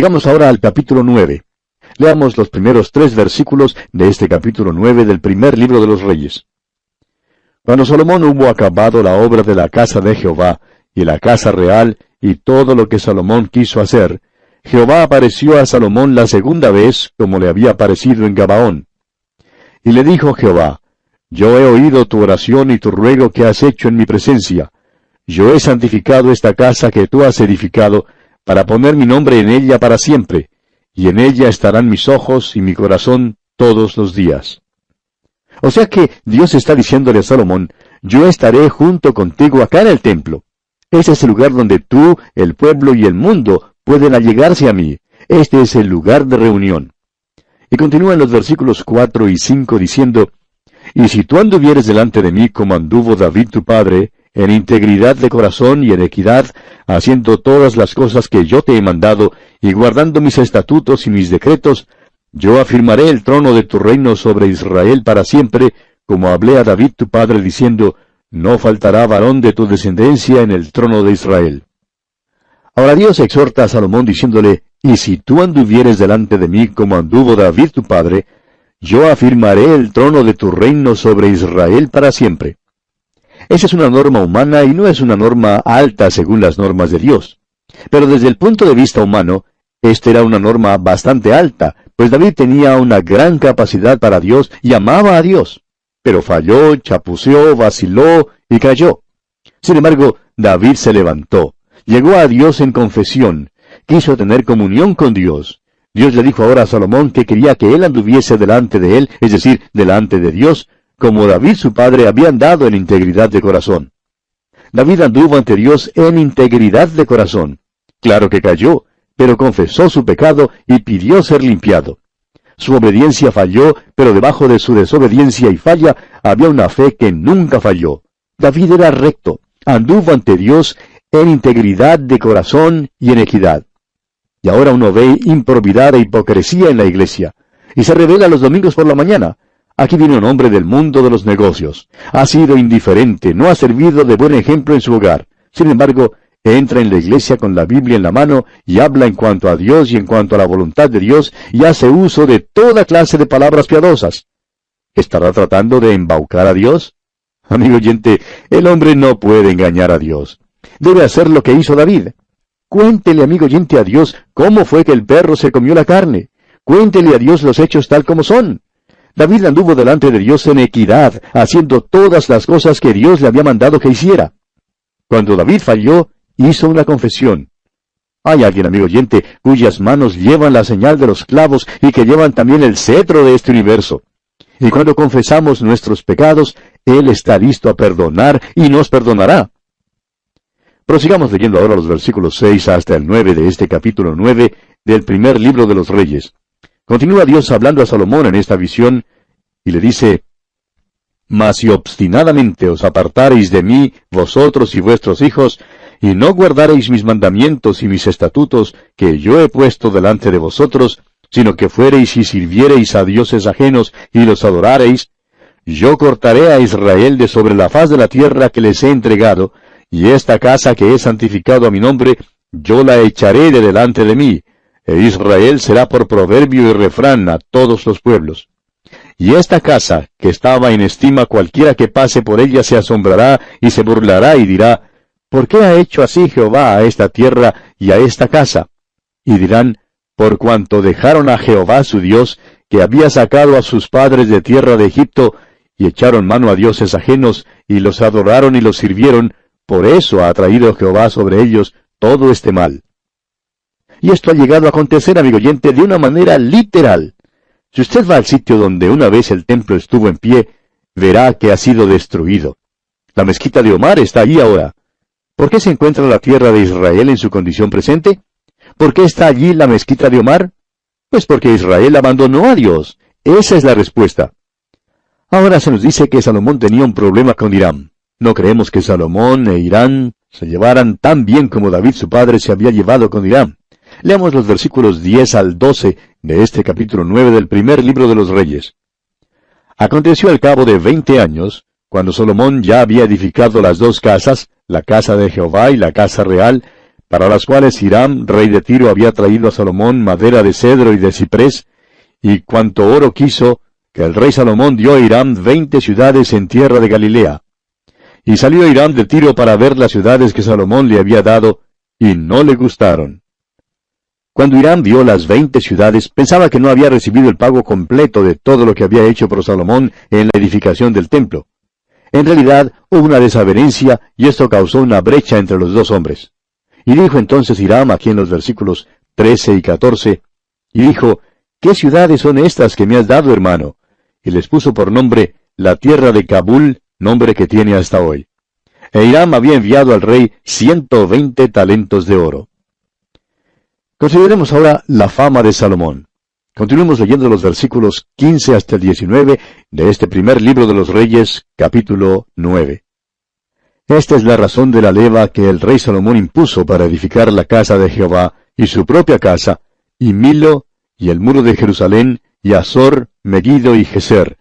llegamos ahora al capítulo nueve. Leamos los primeros tres versículos de este capítulo nueve del primer libro de los Reyes. Cuando Salomón hubo acabado la obra de la casa de Jehová, y la casa real, y todo lo que Salomón quiso hacer, Jehová apareció a Salomón la segunda vez, como le había aparecido en Gabaón. Y le dijo Jehová, Yo he oído tu oración y tu ruego que has hecho en mi presencia. Yo he santificado esta casa que tú has edificado, para poner mi nombre en ella para siempre, y en ella estarán mis ojos y mi corazón todos los días. O sea que Dios está diciéndole a Salomón, yo estaré junto contigo acá en el templo. Ese es el lugar donde tú, el pueblo y el mundo pueden allegarse a mí. Este es el lugar de reunión. Y continúan los versículos cuatro y cinco diciendo, Y si tú anduvieres delante de mí como anduvo David tu padre, en integridad de corazón y en equidad, haciendo todas las cosas que yo te he mandado, y guardando mis estatutos y mis decretos, yo afirmaré el trono de tu reino sobre Israel para siempre, como hablé a David tu padre diciendo, no faltará varón de tu descendencia en el trono de Israel. Ahora Dios exhorta a Salomón diciéndole, Y si tú anduvieres delante de mí como anduvo David tu padre, yo afirmaré el trono de tu reino sobre Israel para siempre. Esa es una norma humana y no es una norma alta según las normas de Dios. Pero desde el punto de vista humano, esta era una norma bastante alta, pues David tenía una gran capacidad para Dios y amaba a Dios pero falló, chapuceó, vaciló y cayó. Sin embargo, David se levantó, llegó a Dios en confesión, quiso tener comunión con Dios. Dios le dijo ahora a Salomón que quería que él anduviese delante de él, es decir, delante de Dios, como David su padre había andado en integridad de corazón. David anduvo ante Dios en integridad de corazón. Claro que cayó, pero confesó su pecado y pidió ser limpiado. Su obediencia falló, pero debajo de su desobediencia y falla había una fe que nunca falló. David era recto, anduvo ante Dios en integridad de corazón y en equidad. Y ahora uno ve improbidad e hipocresía en la iglesia, y se revela los domingos por la mañana. Aquí viene un hombre del mundo de los negocios. Ha sido indiferente, no ha servido de buen ejemplo en su hogar. Sin embargo, entra en la iglesia con la Biblia en la mano y habla en cuanto a Dios y en cuanto a la voluntad de Dios y hace uso de toda clase de palabras piadosas. ¿Estará tratando de embaucar a Dios? Amigo oyente, el hombre no puede engañar a Dios. Debe hacer lo que hizo David. Cuéntele, amigo oyente, a Dios cómo fue que el perro se comió la carne. Cuéntele a Dios los hechos tal como son. David anduvo delante de Dios en equidad, haciendo todas las cosas que Dios le había mandado que hiciera. Cuando David falló, hizo una confesión. Hay alguien, amigo oyente, cuyas manos llevan la señal de los clavos y que llevan también el cetro de este universo. Y cuando confesamos nuestros pecados, Él está listo a perdonar y nos perdonará. Prosigamos leyendo ahora los versículos 6 hasta el 9 de este capítulo 9 del primer libro de los Reyes. Continúa Dios hablando a Salomón en esta visión y le dice, Mas si obstinadamente os apartareis de mí, vosotros y vuestros hijos, y no guardareis mis mandamientos y mis estatutos que yo he puesto delante de vosotros, sino que fuereis y sirviereis a dioses ajenos y los adorareis, yo cortaré a Israel de sobre la faz de la tierra que les he entregado, y esta casa que he santificado a mi nombre, yo la echaré de delante de mí, e Israel será por proverbio y refrán a todos los pueblos. Y esta casa, que estaba en estima cualquiera que pase por ella se asombrará y se burlará y dirá, ¿Por qué ha hecho así Jehová a esta tierra y a esta casa? Y dirán, por cuanto dejaron a Jehová su Dios, que había sacado a sus padres de tierra de Egipto, y echaron mano a dioses ajenos, y los adoraron y los sirvieron, por eso ha traído Jehová sobre ellos todo este mal. Y esto ha llegado a acontecer, amigo oyente, de una manera literal. Si usted va al sitio donde una vez el templo estuvo en pie, verá que ha sido destruido. La mezquita de Omar está allí ahora. ¿Por qué se encuentra la tierra de Israel en su condición presente? ¿Por qué está allí la mezquita de Omar? Pues porque Israel abandonó a Dios. Esa es la respuesta. Ahora se nos dice que Salomón tenía un problema con Irán. No creemos que Salomón e Irán se llevaran tan bien como David su padre se había llevado con Irán. Leamos los versículos 10 al 12 de este capítulo 9 del primer libro de los Reyes. Aconteció al cabo de veinte años, cuando Salomón ya había edificado las dos casas, la casa de Jehová y la casa real, para las cuales Hiram, rey de Tiro, había traído a Salomón madera de cedro y de ciprés, y cuanto oro quiso, que el rey Salomón dio a Hiram veinte ciudades en tierra de Galilea. Y salió Hiram de Tiro para ver las ciudades que Salomón le había dado, y no le gustaron. Cuando Hiram vio las veinte ciudades, pensaba que no había recibido el pago completo de todo lo que había hecho por Salomón en la edificación del templo. En realidad hubo una desavenencia y esto causó una brecha entre los dos hombres. Y dijo entonces Hiram aquí en los versículos 13 y 14, y dijo, ¿qué ciudades son estas que me has dado, hermano? Y les puso por nombre la tierra de Kabul, nombre que tiene hasta hoy. E Hiram había enviado al rey ciento veinte talentos de oro. Consideremos ahora la fama de Salomón. Continuemos leyendo los versículos 15 hasta el 19 de este primer libro de los Reyes, capítulo 9. Esta es la razón de la leva que el rey Salomón impuso para edificar la casa de Jehová y su propia casa, y Milo, y el muro de Jerusalén, y Azor, Megiddo y Geser.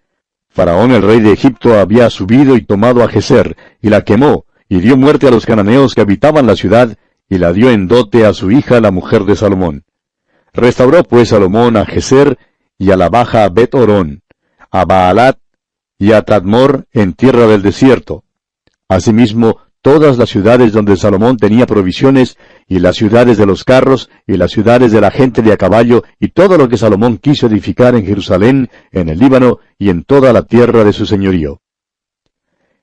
Faraón el rey de Egipto había subido y tomado a Geser, y la quemó, y dio muerte a los cananeos que habitaban la ciudad, y la dio en dote a su hija la mujer de Salomón. Restauró pues Salomón a Geser y a la baja Bet Orón, a Baalat y a Tadmor en tierra del desierto. Asimismo, todas las ciudades donde Salomón tenía provisiones, y las ciudades de los carros, y las ciudades de la gente de a caballo, y todo lo que Salomón quiso edificar en Jerusalén, en el Líbano, y en toda la tierra de su señorío.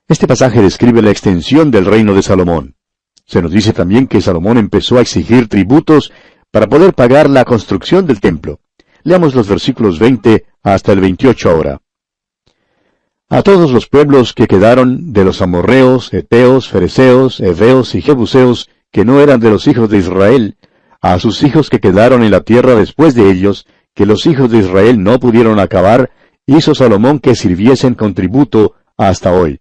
Este pasaje describe la extensión del reino de Salomón. Se nos dice también que Salomón empezó a exigir tributos para poder pagar la construcción del templo. Leamos los versículos 20 hasta el 28 ahora. A todos los pueblos que quedaron de los amorreos, eteos, fereceos, heveos y jebuseos, que no eran de los hijos de Israel, a sus hijos que quedaron en la tierra después de ellos, que los hijos de Israel no pudieron acabar, hizo Salomón que sirviesen con tributo hasta hoy.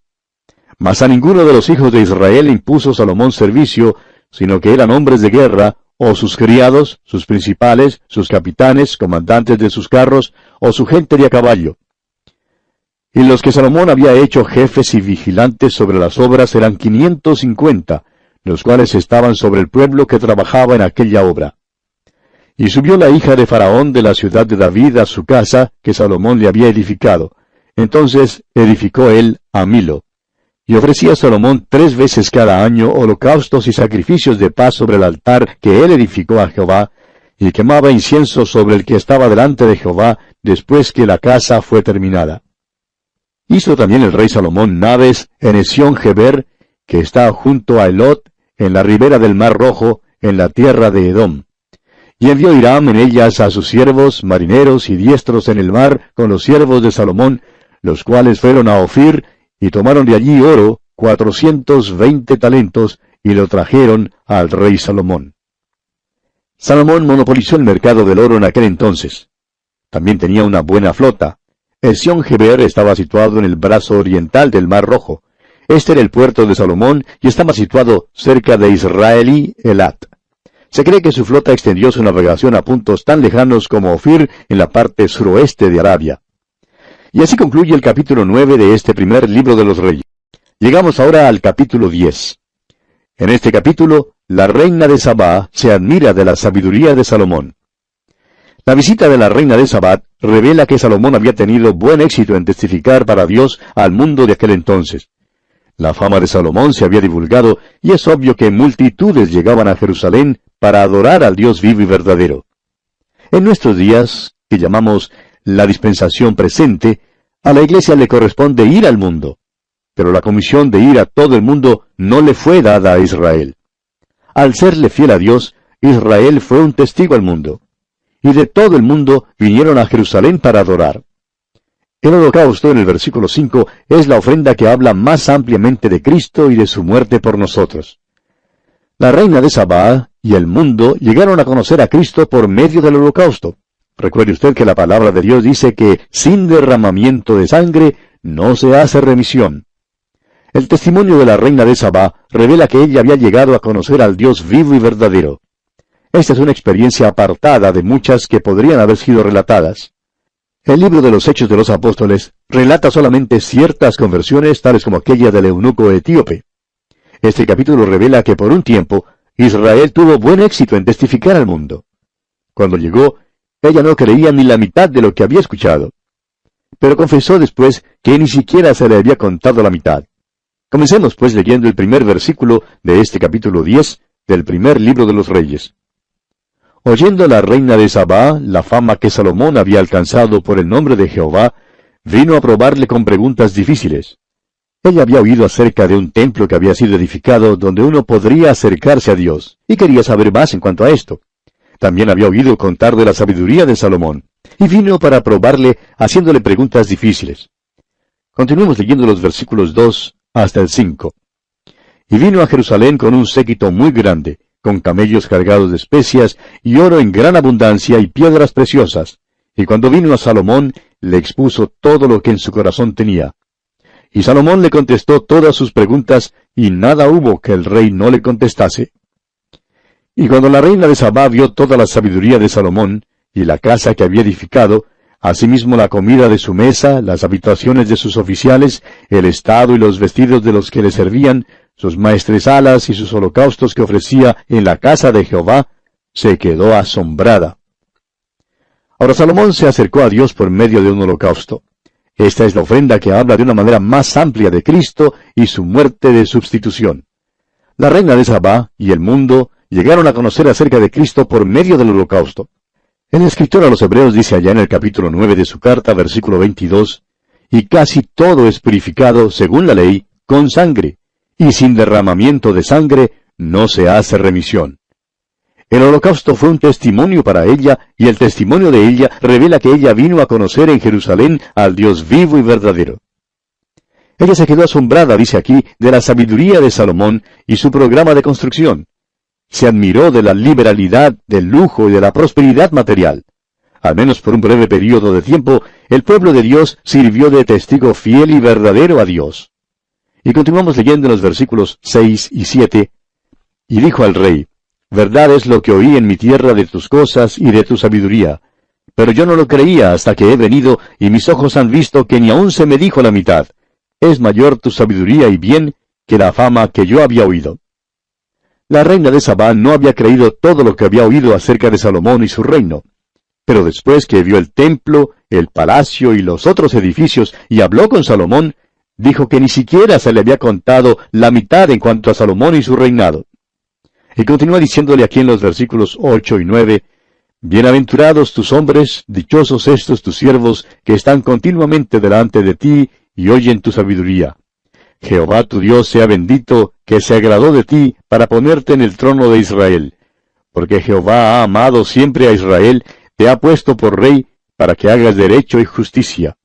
Mas a ninguno de los hijos de Israel impuso Salomón servicio, sino que eran hombres de guerra, o sus criados, sus principales, sus capitanes, comandantes de sus carros, o su gente de a caballo. Y los que Salomón había hecho jefes y vigilantes sobre las obras eran quinientos cincuenta, los cuales estaban sobre el pueblo que trabajaba en aquella obra. Y subió la hija de Faraón de la ciudad de David a su casa, que Salomón le había edificado. Entonces edificó él a Milo. Y ofrecía Salomón tres veces cada año holocaustos y sacrificios de paz sobre el altar que él edificó a Jehová, y quemaba incienso sobre el que estaba delante de Jehová después que la casa fue terminada. Hizo también el rey Salomón naves en Esión Geber, que está junto a Elot, en la ribera del mar Rojo, en la tierra de Edom. Y envió Hiram en ellas a sus siervos, marineros y diestros en el mar, con los siervos de Salomón, los cuales fueron a Ofir, y tomaron de allí oro, cuatrocientos veinte talentos, y lo trajeron al rey Salomón. Salomón monopolizó el mercado del oro en aquel entonces. También tenía una buena flota. Esión Geber estaba situado en el brazo oriental del Mar Rojo. Este era el puerto de Salomón y estaba situado cerca de Israelí Elat. Se cree que su flota extendió su navegación a puntos tan lejanos como Ofir en la parte suroeste de Arabia. Y así concluye el capítulo nueve de este primer libro de los reyes. Llegamos ahora al capítulo diez. En este capítulo, la reina de Sabá se admira de la sabiduría de Salomón. La visita de la reina de Sabá revela que Salomón había tenido buen éxito en testificar para Dios al mundo de aquel entonces. La fama de Salomón se había divulgado y es obvio que multitudes llegaban a Jerusalén para adorar al Dios vivo y verdadero. En nuestros días, que llamamos la dispensación presente, a la iglesia le corresponde ir al mundo. Pero la comisión de ir a todo el mundo no le fue dada a Israel. Al serle fiel a Dios, Israel fue un testigo al mundo. Y de todo el mundo vinieron a Jerusalén para adorar. El holocausto en el versículo 5 es la ofrenda que habla más ampliamente de Cristo y de su muerte por nosotros. La reina de Sabá y el mundo llegaron a conocer a Cristo por medio del holocausto. Recuerde usted que la palabra de Dios dice que sin derramamiento de sangre no se hace remisión. El testimonio de la reina de Sabá revela que ella había llegado a conocer al Dios vivo y verdadero. Esta es una experiencia apartada de muchas que podrían haber sido relatadas. El libro de los Hechos de los Apóstoles relata solamente ciertas conversiones tales como aquella del eunuco etíope. Este capítulo revela que por un tiempo Israel tuvo buen éxito en testificar al mundo. Cuando llegó, ella no creía ni la mitad de lo que había escuchado. Pero confesó después que ni siquiera se le había contado la mitad. Comencemos pues leyendo el primer versículo de este capítulo 10 del primer libro de los Reyes. Oyendo la reina de Sabá la fama que Salomón había alcanzado por el nombre de Jehová, vino a probarle con preguntas difíciles. Ella había oído acerca de un templo que había sido edificado donde uno podría acercarse a Dios, y quería saber más en cuanto a esto. También había oído contar de la sabiduría de Salomón, y vino para probarle haciéndole preguntas difíciles. Continuemos leyendo los versículos 2 hasta el 5. Y vino a Jerusalén con un séquito muy grande, con camellos cargados de especias, y oro en gran abundancia, y piedras preciosas. Y cuando vino a Salomón, le expuso todo lo que en su corazón tenía. Y Salomón le contestó todas sus preguntas, y nada hubo que el rey no le contestase. Y cuando la reina de Sabá vio toda la sabiduría de Salomón, y la casa que había edificado, asimismo la comida de su mesa, las habitaciones de sus oficiales, el estado y los vestidos de los que le servían, sus maestresalas y sus holocaustos que ofrecía en la casa de Jehová, se quedó asombrada. Ahora Salomón se acercó a Dios por medio de un holocausto. Esta es la ofrenda que habla de una manera más amplia de Cristo y su muerte de sustitución. La reina de Sabá y el mundo llegaron a conocer acerca de Cristo por medio del holocausto. El escritor a los Hebreos dice allá en el capítulo 9 de su carta, versículo 22, y casi todo es purificado, según la ley, con sangre, y sin derramamiento de sangre no se hace remisión. El holocausto fue un testimonio para ella, y el testimonio de ella revela que ella vino a conocer en Jerusalén al Dios vivo y verdadero. Ella se quedó asombrada, dice aquí, de la sabiduría de Salomón y su programa de construcción. Se admiró de la liberalidad, del lujo y de la prosperidad material. Al menos por un breve periodo de tiempo, el pueblo de Dios sirvió de testigo fiel y verdadero a Dios. Y continuamos leyendo en los versículos 6 y 7. Y dijo al rey, Verdad es lo que oí en mi tierra de tus cosas y de tu sabiduría. Pero yo no lo creía hasta que he venido y mis ojos han visto que ni aun se me dijo la mitad. Es mayor tu sabiduría y bien que la fama que yo había oído. La reina de Sabá no había creído todo lo que había oído acerca de Salomón y su reino. Pero después que vio el templo, el palacio y los otros edificios y habló con Salomón, dijo que ni siquiera se le había contado la mitad en cuanto a Salomón y su reinado. Y continúa diciéndole aquí en los versículos ocho y nueve, Bienaventurados tus hombres, dichosos estos tus siervos, que están continuamente delante de ti y oyen tu sabiduría. Jehová tu Dios sea bendito, que se agradó de ti para ponerte en el trono de Israel. Porque Jehová ha amado siempre a Israel, te ha puesto por rey, para que hagas derecho y justicia.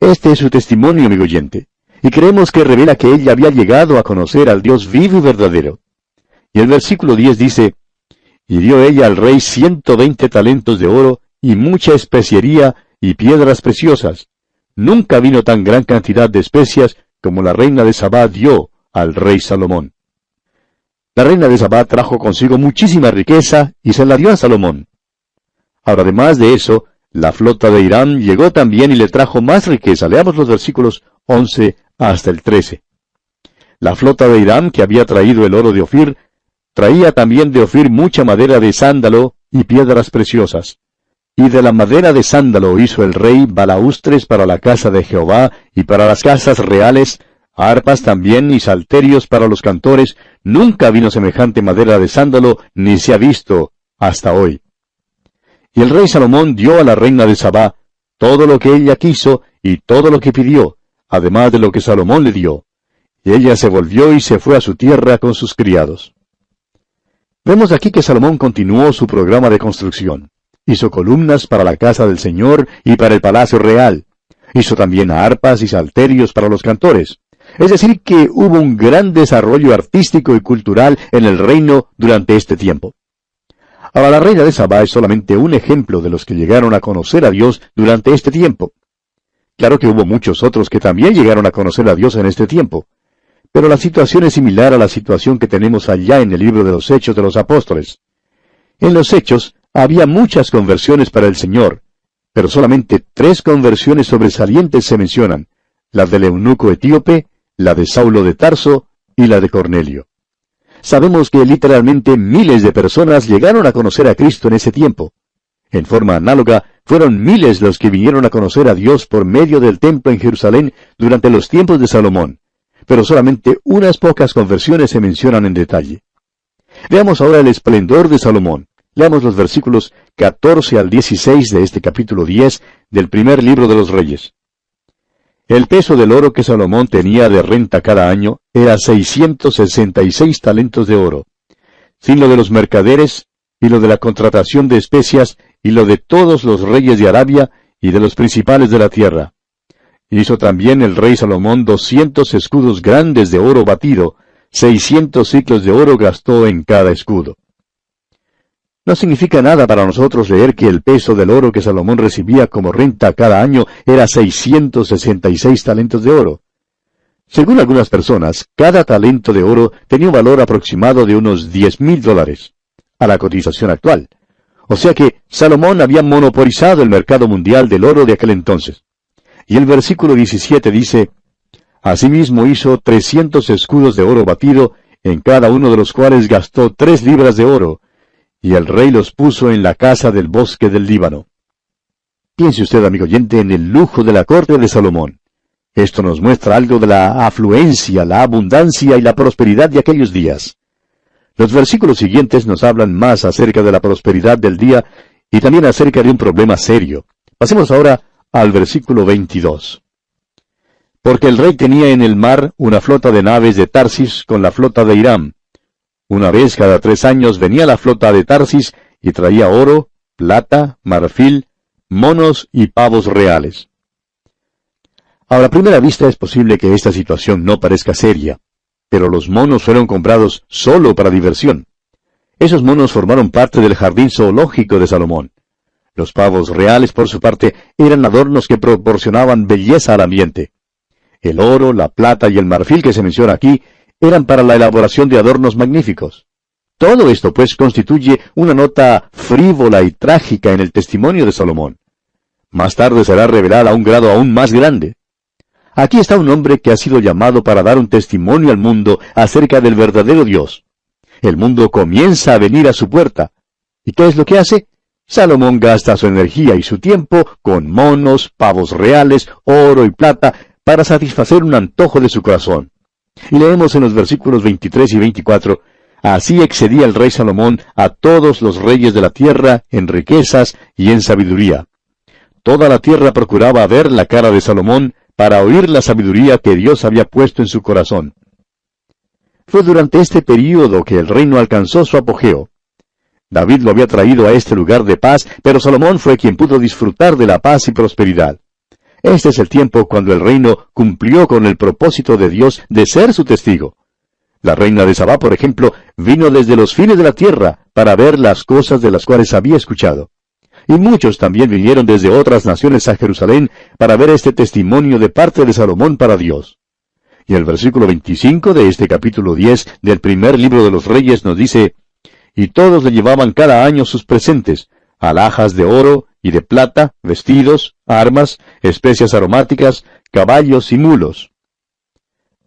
Este es su testimonio, amigo oyente, y creemos que revela que ella había llegado a conocer al Dios vivo y verdadero. Y el versículo 10 dice, Y dio ella al rey ciento veinte talentos de oro, y mucha especiería, y piedras preciosas. Nunca vino tan gran cantidad de especias como la reina de Sabá dio al rey Salomón. La reina de Sabá trajo consigo muchísima riqueza y se la dio a Salomón. Ahora, además de eso, la flota de Irán llegó también y le trajo más riqueza. Leamos los versículos 11 hasta el 13. La flota de Irán, que había traído el oro de Ofir, Traía también de Ofir mucha madera de sándalo y piedras preciosas. Y de la madera de sándalo hizo el rey balaustres para la casa de Jehová y para las casas reales, arpas también y salterios para los cantores. Nunca vino semejante madera de sándalo, ni se ha visto hasta hoy. Y el rey Salomón dio a la reina de Sabá todo lo que ella quiso y todo lo que pidió, además de lo que Salomón le dio. Y ella se volvió y se fue a su tierra con sus criados. Vemos aquí que Salomón continuó su programa de construcción. Hizo columnas para la casa del Señor y para el palacio real. Hizo también arpas y salterios para los cantores. Es decir, que hubo un gran desarrollo artístico y cultural en el reino durante este tiempo. Ahora la reina de Sabá es solamente un ejemplo de los que llegaron a conocer a Dios durante este tiempo. Claro que hubo muchos otros que también llegaron a conocer a Dios en este tiempo. Pero la situación es similar a la situación que tenemos allá en el libro de los Hechos de los Apóstoles. En los Hechos había muchas conversiones para el Señor, pero solamente tres conversiones sobresalientes se mencionan, la del eunuco etíope, la de Saulo de Tarso y la de Cornelio. sabemos que literalmente miles de personas llegaron a conocer a Cristo en ese tiempo. En forma análoga, fueron miles los que vinieron a conocer a Dios por medio del templo en Jerusalén durante los tiempos de Salomón, pero solamente unas pocas conversiones se mencionan en detalle. Veamos ahora el esplendor de Salomón. Leamos los versículos 14 al 16 de este capítulo 10 del primer libro de los Reyes. El peso del oro que Salomón tenía de renta cada año era 666 talentos de oro, sin lo de los mercaderes y lo de la contratación de especias y lo de todos los reyes de Arabia y de los principales de la tierra. Hizo también el rey Salomón doscientos escudos grandes de oro batido, seiscientos ciclos de oro gastó en cada escudo. No significa nada para nosotros leer que el peso del oro que Salomón recibía como renta cada año era 666 talentos de oro. Según algunas personas, cada talento de oro tenía un valor aproximado de unos diez mil dólares, a la cotización actual. O sea que Salomón había monopolizado el mercado mundial del oro de aquel entonces. Y el versículo 17 dice, Asimismo hizo trescientos escudos de oro batido, en cada uno de los cuales gastó tres libras de oro, y el rey los puso en la casa del bosque del Líbano. Piense usted, amigo oyente, en el lujo de la corte de Salomón. Esto nos muestra algo de la afluencia, la abundancia y la prosperidad de aquellos días. Los versículos siguientes nos hablan más acerca de la prosperidad del día y también acerca de un problema serio. Pasemos ahora al versículo 22. Porque el rey tenía en el mar una flota de naves de Tarsis con la flota de Irán, una vez cada tres años venía la flota de Tarsis y traía oro, plata, marfil, monos y pavos reales. A la primera vista es posible que esta situación no parezca seria, pero los monos fueron comprados solo para diversión. Esos monos formaron parte del jardín zoológico de Salomón. Los pavos reales, por su parte, eran adornos que proporcionaban belleza al ambiente. El oro, la plata y el marfil que se menciona aquí eran para la elaboración de adornos magníficos. Todo esto, pues, constituye una nota frívola y trágica en el testimonio de Salomón. Más tarde será revelada a un grado aún más grande. Aquí está un hombre que ha sido llamado para dar un testimonio al mundo acerca del verdadero Dios. El mundo comienza a venir a su puerta. ¿Y qué es lo que hace? Salomón gasta su energía y su tiempo con monos, pavos reales, oro y plata para satisfacer un antojo de su corazón. Y leemos en los versículos 23 y 24, Así excedía el rey Salomón a todos los reyes de la tierra en riquezas y en sabiduría. Toda la tierra procuraba ver la cara de Salomón para oír la sabiduría que Dios había puesto en su corazón. Fue durante este período que el reino alcanzó su apogeo. David lo había traído a este lugar de paz, pero Salomón fue quien pudo disfrutar de la paz y prosperidad. Este es el tiempo cuando el reino cumplió con el propósito de Dios de ser su testigo. La reina de Sabá, por ejemplo, vino desde los fines de la tierra para ver las cosas de las cuales había escuchado. Y muchos también vinieron desde otras naciones a Jerusalén para ver este testimonio de parte de Salomón para Dios. Y el versículo 25 de este capítulo 10 del primer libro de los Reyes nos dice, Y todos le llevaban cada año sus presentes, alhajas de oro y de plata, vestidos, armas, especias aromáticas, caballos y mulos.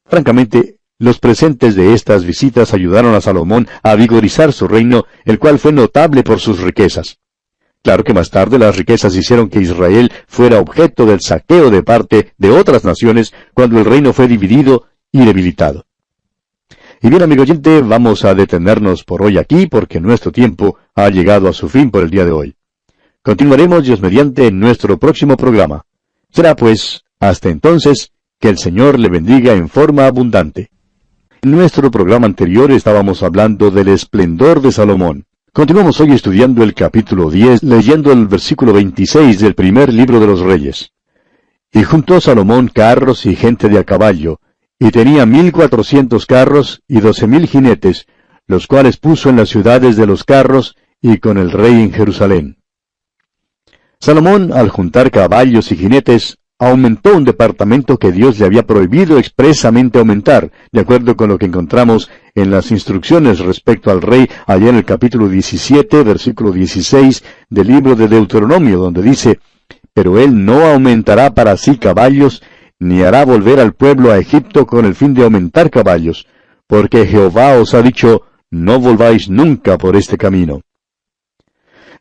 Francamente, los presentes de estas visitas ayudaron a Salomón a vigorizar su reino, el cual fue notable por sus riquezas. Claro que más tarde las riquezas hicieron que Israel fuera objeto del saqueo de parte de otras naciones cuando el reino fue dividido y debilitado. Y bien, amigo oyente, vamos a detenernos por hoy aquí porque nuestro tiempo ha llegado a su fin por el día de hoy. Continuaremos Dios mediante en nuestro próximo programa. Será pues, hasta entonces, que el Señor le bendiga en forma abundante. En nuestro programa anterior estábamos hablando del esplendor de Salomón. Continuamos hoy estudiando el capítulo 10, leyendo el versículo 26 del primer libro de los Reyes. Y juntó Salomón carros y gente de a caballo, y tenía mil cuatrocientos carros y doce mil jinetes, los cuales puso en las ciudades de los carros y con el rey en Jerusalén. Salomón, al juntar caballos y jinetes, aumentó un departamento que Dios le había prohibido expresamente aumentar, de acuerdo con lo que encontramos en las instrucciones respecto al rey allá en el capítulo 17, versículo 16 del libro de Deuteronomio, donde dice, Pero él no aumentará para sí caballos, ni hará volver al pueblo a Egipto con el fin de aumentar caballos, porque Jehová os ha dicho, no volváis nunca por este camino.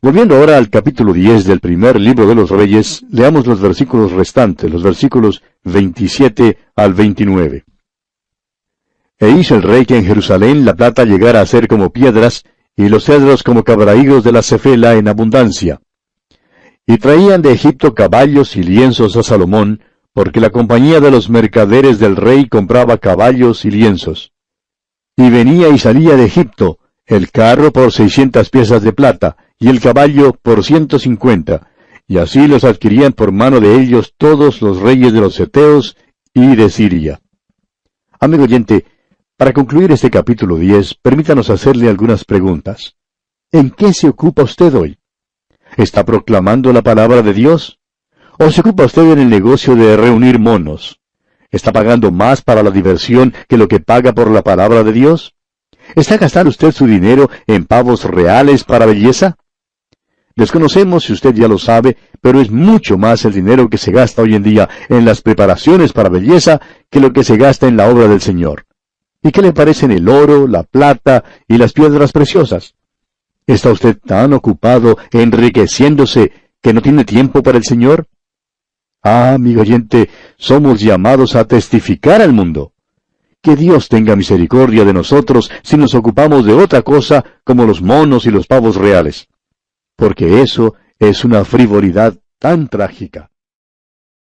Volviendo ahora al capítulo 10 del primer libro de los Reyes, leamos los versículos restantes, los versículos 27 al 29. E hizo el rey que en Jerusalén la plata llegara a ser como piedras, y los cedros como cabraígos de la cefela en abundancia. Y traían de Egipto caballos y lienzos a Salomón, porque la compañía de los mercaderes del rey compraba caballos y lienzos. Y venía y salía de Egipto, el carro por seiscientas piezas de plata, y el caballo por ciento cincuenta, y así los adquirían por mano de ellos todos los reyes de los Eteos y de Siria. Amigo oyente, para concluir este capítulo 10, permítanos hacerle algunas preguntas. ¿En qué se ocupa usted hoy? ¿Está proclamando la palabra de Dios? ¿O se ocupa usted en el negocio de reunir monos? ¿Está pagando más para la diversión que lo que paga por la palabra de Dios? ¿Está gastando usted su dinero en pavos reales para belleza? Desconocemos si usted ya lo sabe, pero es mucho más el dinero que se gasta hoy en día en las preparaciones para belleza que lo que se gasta en la obra del Señor. ¿Y qué le parecen el oro, la plata y las piedras preciosas? ¿Está usted tan ocupado enriqueciéndose que no tiene tiempo para el Señor? Ah, amigo oyente, somos llamados a testificar al mundo. Que Dios tenga misericordia de nosotros si nos ocupamos de otra cosa como los monos y los pavos reales porque eso es una frivolidad tan trágica.